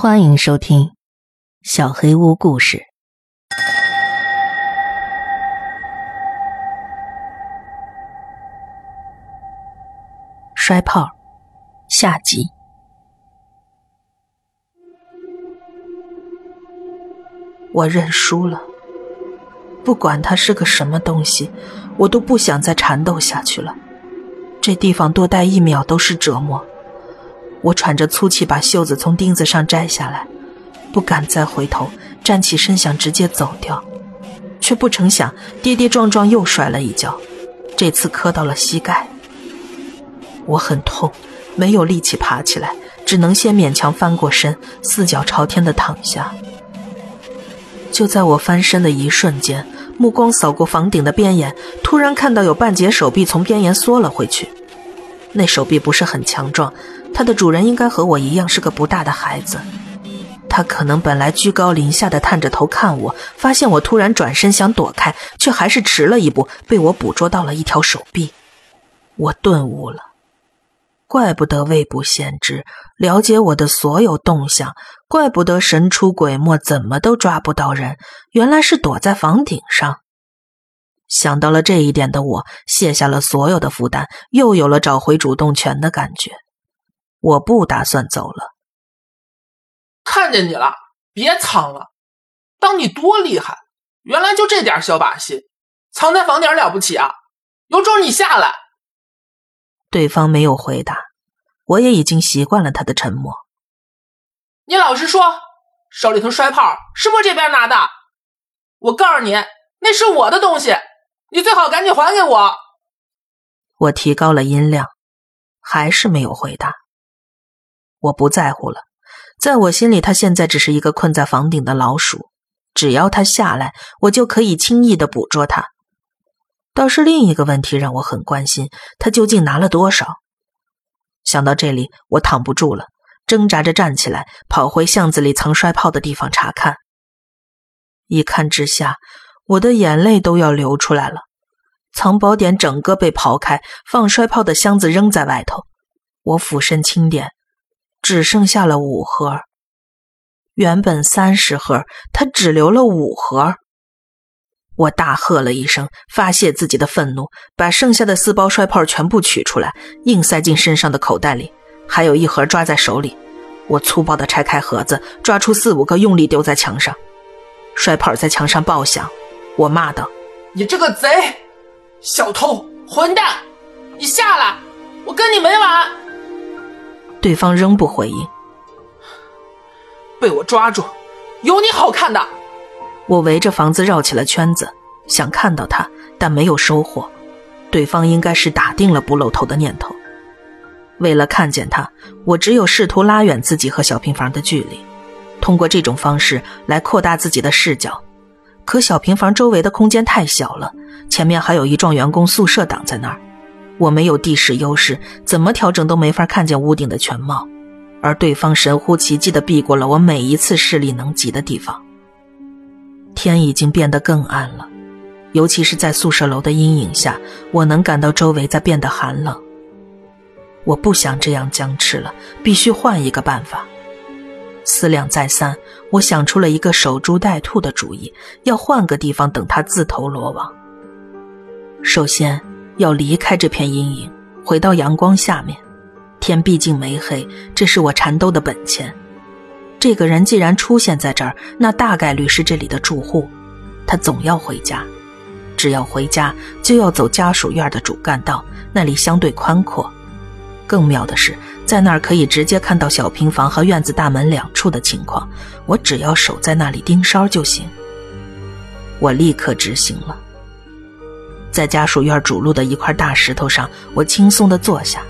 欢迎收听《小黑屋故事》。摔炮下集。我认输了，不管它是个什么东西，我都不想再缠斗下去了。这地方多待一秒都是折磨。我喘着粗气，把袖子从钉子上摘下来，不敢再回头，站起身想直接走掉，却不成想跌跌撞撞又摔了一跤，这次磕到了膝盖。我很痛，没有力气爬起来，只能先勉强翻过身，四脚朝天的躺下。就在我翻身的一瞬间，目光扫过房顶的边沿，突然看到有半截手臂从边沿缩了回去。那手臂不是很强壮，它的主人应该和我一样是个不大的孩子。他可能本来居高临下的探着头看我，发现我突然转身想躲开，却还是迟了一步，被我捕捉到了一条手臂。我顿悟了，怪不得未卜先知，了解我的所有动向，怪不得神出鬼没，怎么都抓不到人，原来是躲在房顶上。想到了这一点的我，卸下了所有的负担，又有了找回主动权的感觉。我不打算走了。看见你了，别藏了，当你多厉害！原来就这点小把戏，藏在房顶了不起啊？有种你下来！对方没有回答，我也已经习惯了他的沉默。你老实说，手里头摔炮是不是这边拿的？我告诉你，那是我的东西。你最好赶紧还给我！我提高了音量，还是没有回答。我不在乎了，在我心里，他现在只是一个困在房顶的老鼠。只要他下来，我就可以轻易的捕捉他。倒是另一个问题让我很关心：他究竟拿了多少？想到这里，我躺不住了，挣扎着站起来，跑回巷子里藏摔炮的地方查看。一看之下。我的眼泪都要流出来了，藏宝点整个被刨开，放摔炮的箱子扔在外头。我俯身轻点，只剩下了五盒。原本三十盒，他只留了五盒。我大喝了一声，发泄自己的愤怒，把剩下的四包摔炮全部取出来，硬塞进身上的口袋里，还有一盒抓在手里。我粗暴地拆开盒子，抓出四五个，用力丢在墙上，摔炮在墙上爆响。我骂道：“你这个贼，小偷，混蛋！你下来，我跟你没完！”对方仍不回应。被我抓住，有你好看的！我围着房子绕起了圈子，想看到他，但没有收获。对方应该是打定了不露头的念头。为了看见他，我只有试图拉远自己和小平房的距离，通过这种方式来扩大自己的视角。可小平房周围的空间太小了，前面还有一幢员工宿舍挡在那儿，我没有地势优势，怎么调整都没法看见屋顶的全貌，而对方神乎其技地避过了我每一次视力能及的地方。天已经变得更暗了，尤其是在宿舍楼的阴影下，我能感到周围在变得寒冷。我不想这样僵持了，必须换一个办法。思量再三，我想出了一个守株待兔的主意，要换个地方等他自投罗网。首先要离开这片阴影，回到阳光下面。天毕竟没黑，这是我缠斗的本钱。这个人既然出现在这儿，那大概率是这里的住户，他总要回家。只要回家，就要走家属院的主干道，那里相对宽阔。更妙的是。在那儿可以直接看到小平房和院子大门两处的情况，我只要守在那里盯梢就行。我立刻执行了。在家属院主路的一块大石头上，我轻松地坐下，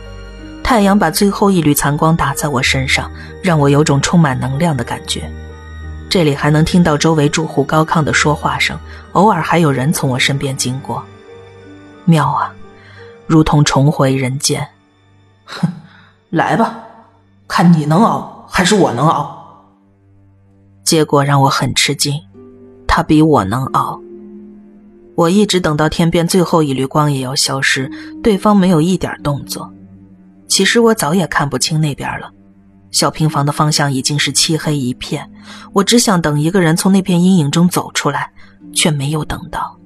太阳把最后一缕残光打在我身上，让我有种充满能量的感觉。这里还能听到周围住户高亢的说话声，偶尔还有人从我身边经过。妙啊，如同重回人间。哼。来吧，看你能熬还是我能熬。结果让我很吃惊，他比我能熬。我一直等到天边最后一缕光也要消失，对方没有一点动作。其实我早也看不清那边了，小平房的方向已经是漆黑一片，我只想等一个人从那片阴影中走出来，却没有等到。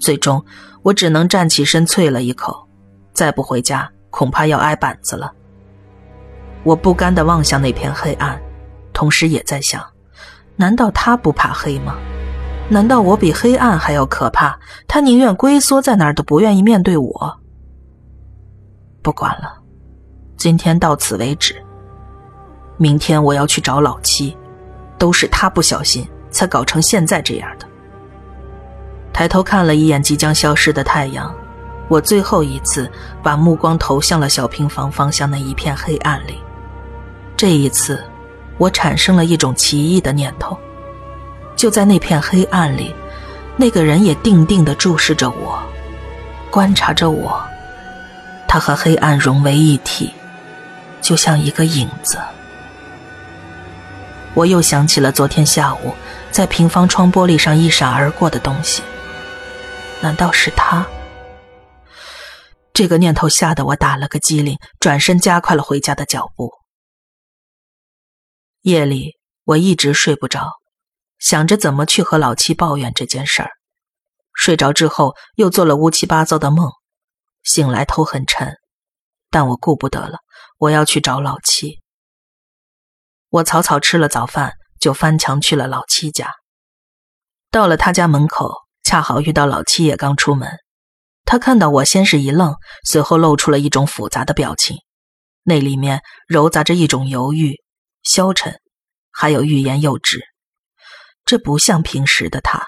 最终，我只能站起身啐了一口，再不回家恐怕要挨板子了。我不甘地望向那片黑暗，同时也在想：难道他不怕黑吗？难道我比黑暗还要可怕？他宁愿龟缩在那儿，都不愿意面对我。不管了，今天到此为止。明天我要去找老七，都是他不小心才搞成现在这样的。抬头看了一眼即将消失的太阳，我最后一次把目光投向了小平房方向那一片黑暗里。这一次，我产生了一种奇异的念头。就在那片黑暗里，那个人也定定地注视着我，观察着我。他和黑暗融为一体，就像一个影子。我又想起了昨天下午在平房窗玻璃上一闪而过的东西，难道是他？这个念头吓得我打了个激灵，转身加快了回家的脚步。夜里我一直睡不着，想着怎么去和老七抱怨这件事儿。睡着之后又做了乌七八糟的梦，醒来头很沉，但我顾不得了，我要去找老七。我草草吃了早饭，就翻墙去了老七家。到了他家门口，恰好遇到老七也刚出门。他看到我，先是一愣，随后露出了一种复杂的表情，那里面揉杂着一种犹豫、消沉，还有欲言又止。这不像平时的他。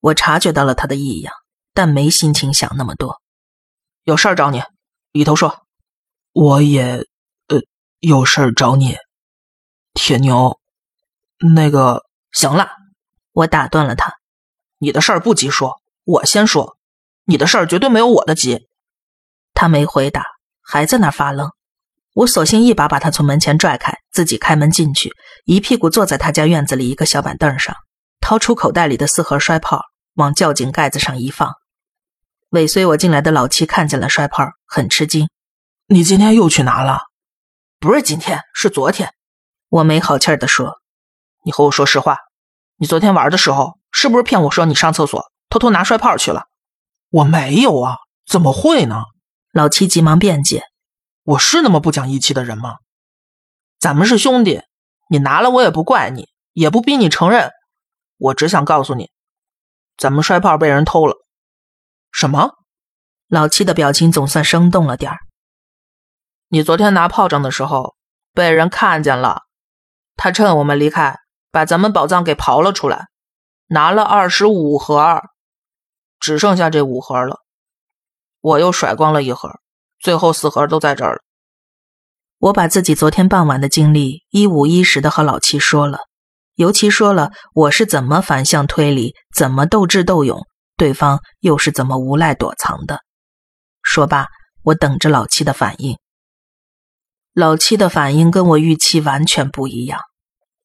我察觉到了他的异样，但没心情想那么多。有事儿找你，里头说。我也，呃，有事儿找你。铁牛，那个行了，我打断了他。你的事儿不急说，我先说。你的事儿绝对没有我的急。他没回答，还在那发愣。我索性一把把他从门前拽开，自己开门进去，一屁股坐在他家院子里一个小板凳上，掏出口袋里的四盒摔炮，往窖井盖子上一放。尾随我进来的老七看见了摔炮，很吃惊：“你今天又去拿了？不是今天，是昨天。”我没好气儿地说：“你和我说实话，你昨天玩的时候是不是骗我说你上厕所偷偷拿摔炮去了？我没有啊，怎么会呢？”老七急忙辩解：“我是那么不讲义气的人吗？咱们是兄弟，你拿了我也不怪你，也不逼你承认。我只想告诉你，咱们摔炮被人偷了。”什么？老七的表情总算生动了点儿。你昨天拿炮仗的时候被人看见了。他趁我们离开，把咱们宝藏给刨了出来，拿了二十五盒，只剩下这五盒了。我又甩光了一盒，最后四盒都在这儿了。我把自己昨天傍晚的经历一五一十的和老七说了，尤其说了我是怎么反向推理，怎么斗智斗勇，对方又是怎么无赖躲藏的。说罢，我等着老七的反应。老七的反应跟我预期完全不一样，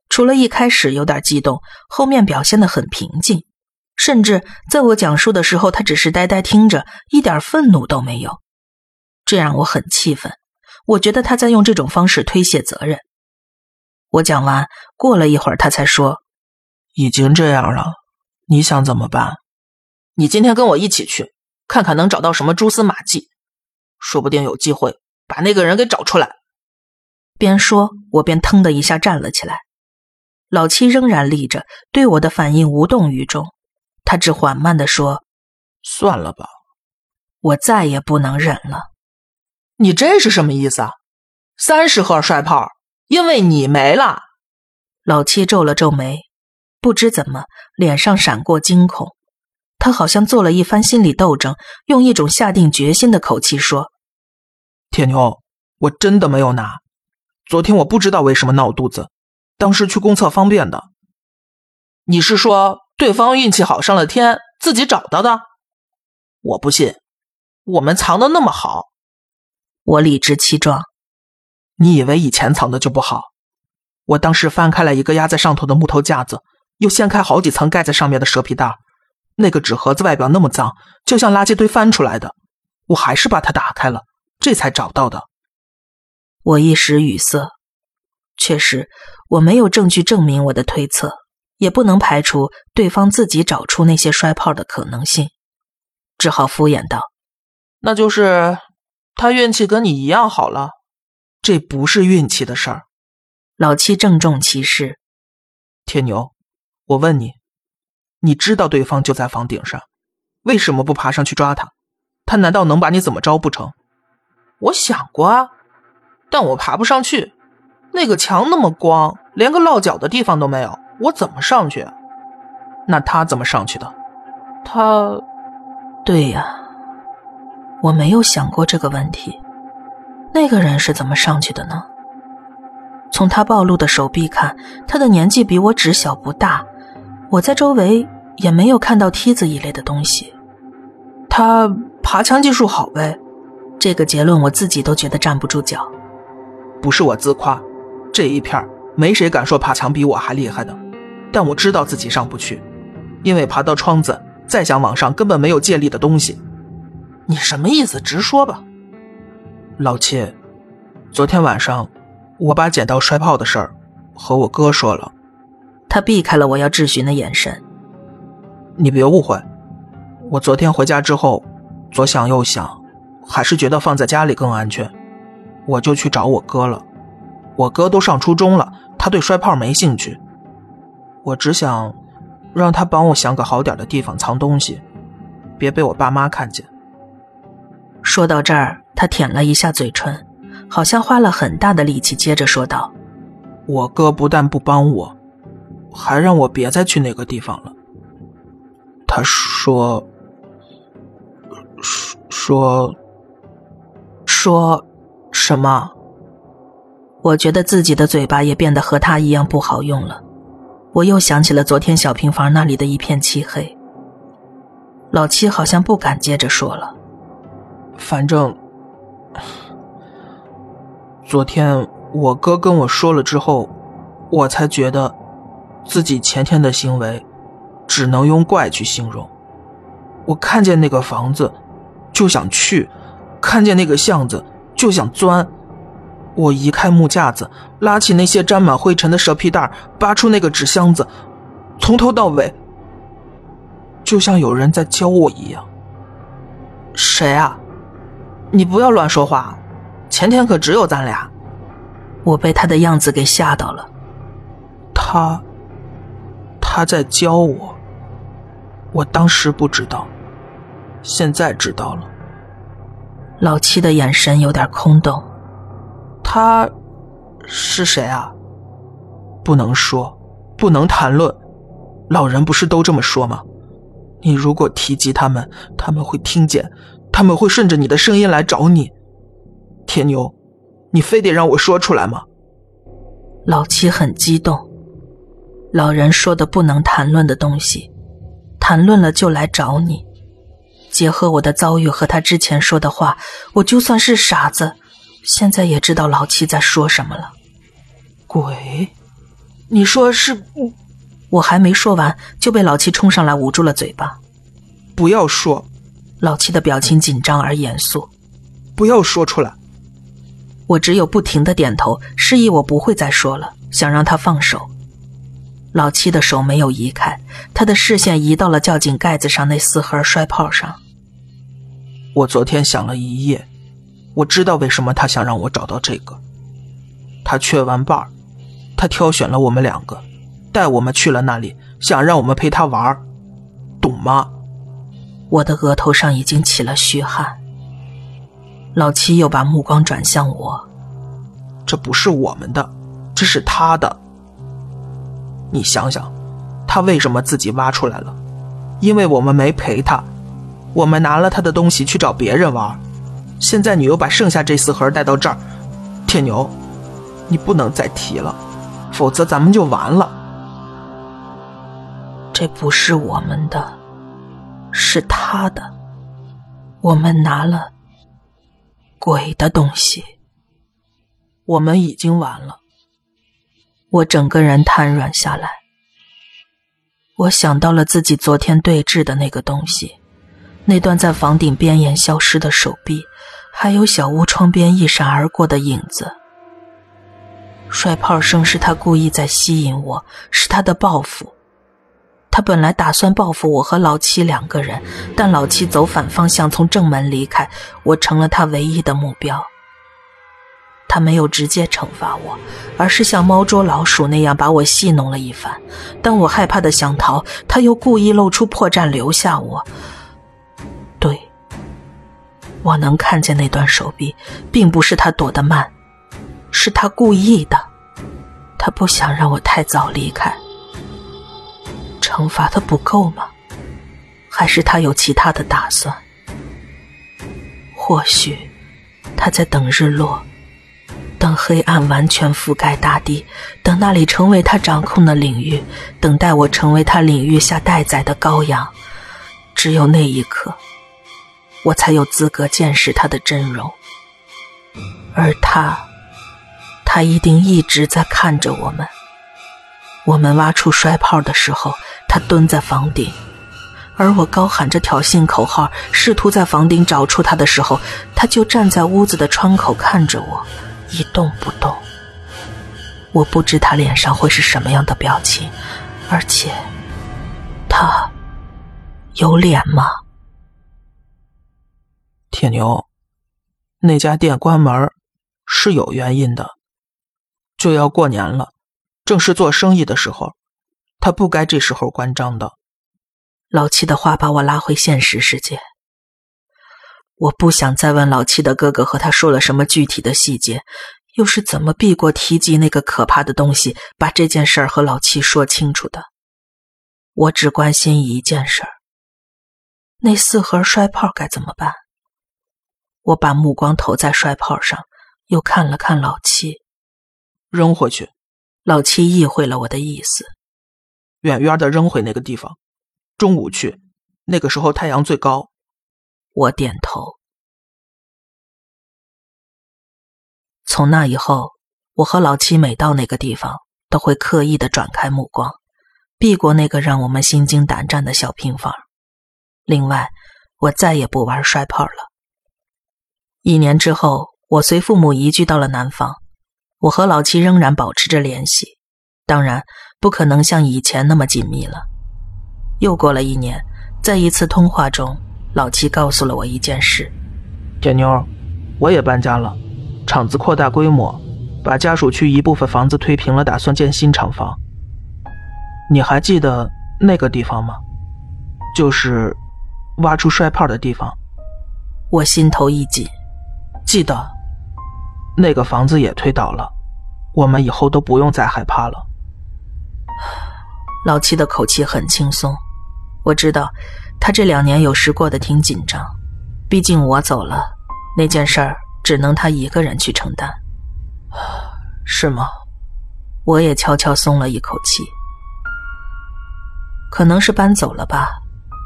除了一开始有点激动，后面表现得很平静，甚至在我讲述的时候，他只是呆呆听着，一点愤怒都没有。这让我很气愤，我觉得他在用这种方式推卸责任。我讲完，过了一会儿，他才说：“已经这样了，你想怎么办？你今天跟我一起去，看看能找到什么蛛丝马迹，说不定有机会把那个人给找出来。”边说，我边腾的一下站了起来。老七仍然立着，对我的反应无动于衷。他只缓慢地说：“算了吧。”我再也不能忍了。你这是什么意思啊？三十盒摔炮，因为你没了。老七皱了皱眉，不知怎么脸上闪过惊恐。他好像做了一番心理斗争，用一种下定决心的口气说：“铁牛，我真的没有拿。”昨天我不知道为什么闹肚子，当时去公厕方便的。你是说对方运气好上了天，自己找到的？我不信，我们藏的那么好。我理直气壮。你以为以前藏的就不好？我当时翻开了一个压在上头的木头架子，又掀开好几层盖在上面的蛇皮袋，那个纸盒子外表那么脏，就像垃圾堆翻出来的。我还是把它打开了，这才找到的。我一时语塞。确实，我没有证据证明我的推测，也不能排除对方自己找出那些摔炮的可能性，只好敷衍道：“那就是他运气跟你一样好了。这不是运气的事儿。”老七郑重其事：“铁牛，我问你，你知道对方就在房顶上，为什么不爬上去抓他？他难道能把你怎么着不成？”我想过啊，但我爬不上去。那个墙那么光，连个落脚的地方都没有，我怎么上去？那他怎么上去的？他，对呀，我没有想过这个问题。那个人是怎么上去的呢？从他暴露的手臂看，他的年纪比我只小不大。我在周围也没有看到梯子一类的东西。他爬墙技术好呗。这个结论我自己都觉得站不住脚。不是我自夸，这一片没谁敢说爬墙比我还厉害的。但我知道自己上不去，因为爬到窗子，再想往上根本没有借力的东西。你什么意思？直说吧。老七，昨天晚上我把捡到摔炮的事儿和我哥说了。他避开了我要质询的眼神。你别误会，我昨天回家之后左想右想。还是觉得放在家里更安全，我就去找我哥了。我哥都上初中了，他对摔炮没兴趣。我只想让他帮我想个好点的地方藏东西，别被我爸妈看见。说到这儿，他舔了一下嘴唇，好像花了很大的力气，接着说道：“我哥不但不帮我，还让我别再去那个地方了。他说，说。”说什么？我觉得自己的嘴巴也变得和他一样不好用了。我又想起了昨天小平房那里的一片漆黑。老七好像不敢接着说了。反正，昨天我哥跟我说了之后，我才觉得自己前天的行为只能用怪去形容。我看见那个房子，就想去。看见那个巷子就想钻，我移开木架子，拉起那些沾满灰尘的蛇皮袋，扒出那个纸箱子，从头到尾，就像有人在教我一样。谁啊？你不要乱说话，前天可只有咱俩。我被他的样子给吓到了。他，他在教我。我当时不知道，现在知道了。老七的眼神有点空洞。他是谁啊？不能说，不能谈论。老人不是都这么说吗？你如果提及他们，他们会听见，他们会顺着你的声音来找你。铁牛，你非得让我说出来吗？老七很激动。老人说的不能谈论的东西，谈论了就来找你。结合我的遭遇和他之前说的话，我就算是傻子，现在也知道老七在说什么了。鬼，你说是？我还没说完，就被老七冲上来捂住了嘴巴。不要说。老七的表情紧张而严肃。不要说出来。我只有不停的点头，示意我不会再说了，想让他放手。老七的手没有移开，他的视线移到了窖井盖子上那四盒摔炮上。我昨天想了一夜，我知道为什么他想让我找到这个。他缺完伴儿，他挑选了我们两个，带我们去了那里，想让我们陪他玩懂吗？我的额头上已经起了虚汗。老七又把目光转向我，这不是我们的，这是他的。你想想，他为什么自己挖出来了？因为我们没陪他，我们拿了他的东西去找别人玩。现在你又把剩下这四盒带到这儿，铁牛，你不能再提了，否则咱们就完了。这不是我们的，是他的。我们拿了鬼的东西，我们已经完了。我整个人瘫软下来。我想到了自己昨天对峙的那个东西，那段在房顶边沿消失的手臂，还有小屋窗边一闪而过的影子。摔炮声是他故意在吸引我，是他的报复。他本来打算报复我和老七两个人，但老七走反方向从正门离开，我成了他唯一的目标。他没有直接惩罚我，而是像猫捉老鼠那样把我戏弄了一番。当我害怕的想逃，他又故意露出破绽留下我。对，我能看见那段手臂，并不是他躲得慢，是他故意的。他不想让我太早离开。惩罚的不够吗？还是他有其他的打算？或许他在等日落，等黑暗完全覆盖大地，等那里成为他掌控的领域，等待我成为他领域下待宰的羔羊。只有那一刻，我才有资格见识他的真容。而他，他一定一直在看着我们。我们挖出摔炮的时候。他蹲在房顶，而我高喊着挑衅口号，试图在房顶找出他的时候，他就站在屋子的窗口看着我，一动不动。我不知他脸上会是什么样的表情，而且，他有脸吗？铁牛，那家店关门是有原因的，就要过年了，正是做生意的时候。他不该这时候关张的。老七的话把我拉回现实世界。我不想再问老七的哥哥和他说了什么具体的细节，又是怎么避过提及那个可怕的东西，把这件事儿和老七说清楚的。我只关心一件事儿：那四盒摔炮该怎么办？我把目光投在摔炮上，又看了看老七，扔回去。老七意会了我的意思。远远的扔回那个地方，中午去，那个时候太阳最高。我点头。从那以后，我和老七每到那个地方，都会刻意的转开目光，避过那个让我们心惊胆战的小平房。另外，我再也不玩摔炮了。一年之后，我随父母移居到了南方，我和老七仍然保持着联系，当然。不可能像以前那么紧密了。又过了一年，在一次通话中，老七告诉了我一件事：铁妞，我也搬家了，厂子扩大规模，把家属区一部分房子推平了，打算建新厂房。你还记得那个地方吗？就是挖出摔炮的地方。我心头一紧，记得，那个房子也推倒了，我们以后都不用再害怕了。老七的口气很轻松，我知道他这两年有时过得挺紧张，毕竟我走了，那件事儿只能他一个人去承担，是吗？我也悄悄松了一口气。可能是搬走了吧，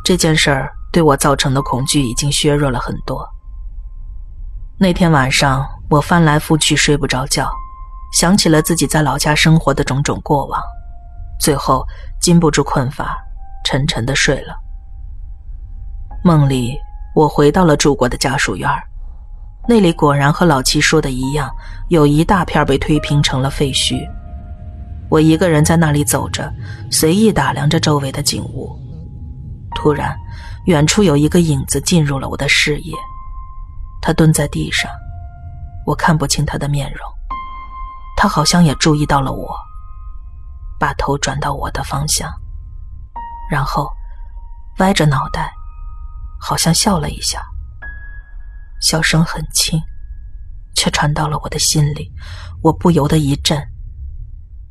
这件事儿对我造成的恐惧已经削弱了很多。那天晚上，我翻来覆去睡不着觉，想起了自己在老家生活的种种过往。最后禁不住困乏，沉沉的睡了。梦里，我回到了住过的家属院那里果然和老七说的一样，有一大片被推平成了废墟。我一个人在那里走着，随意打量着周围的景物。突然，远处有一个影子进入了我的视野，他蹲在地上，我看不清他的面容，他好像也注意到了我。把头转到我的方向，然后歪着脑袋，好像笑了一下。笑声很轻，却传到了我的心里。我不由得一震，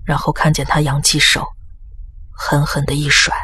然后看见他扬起手，狠狠的一甩。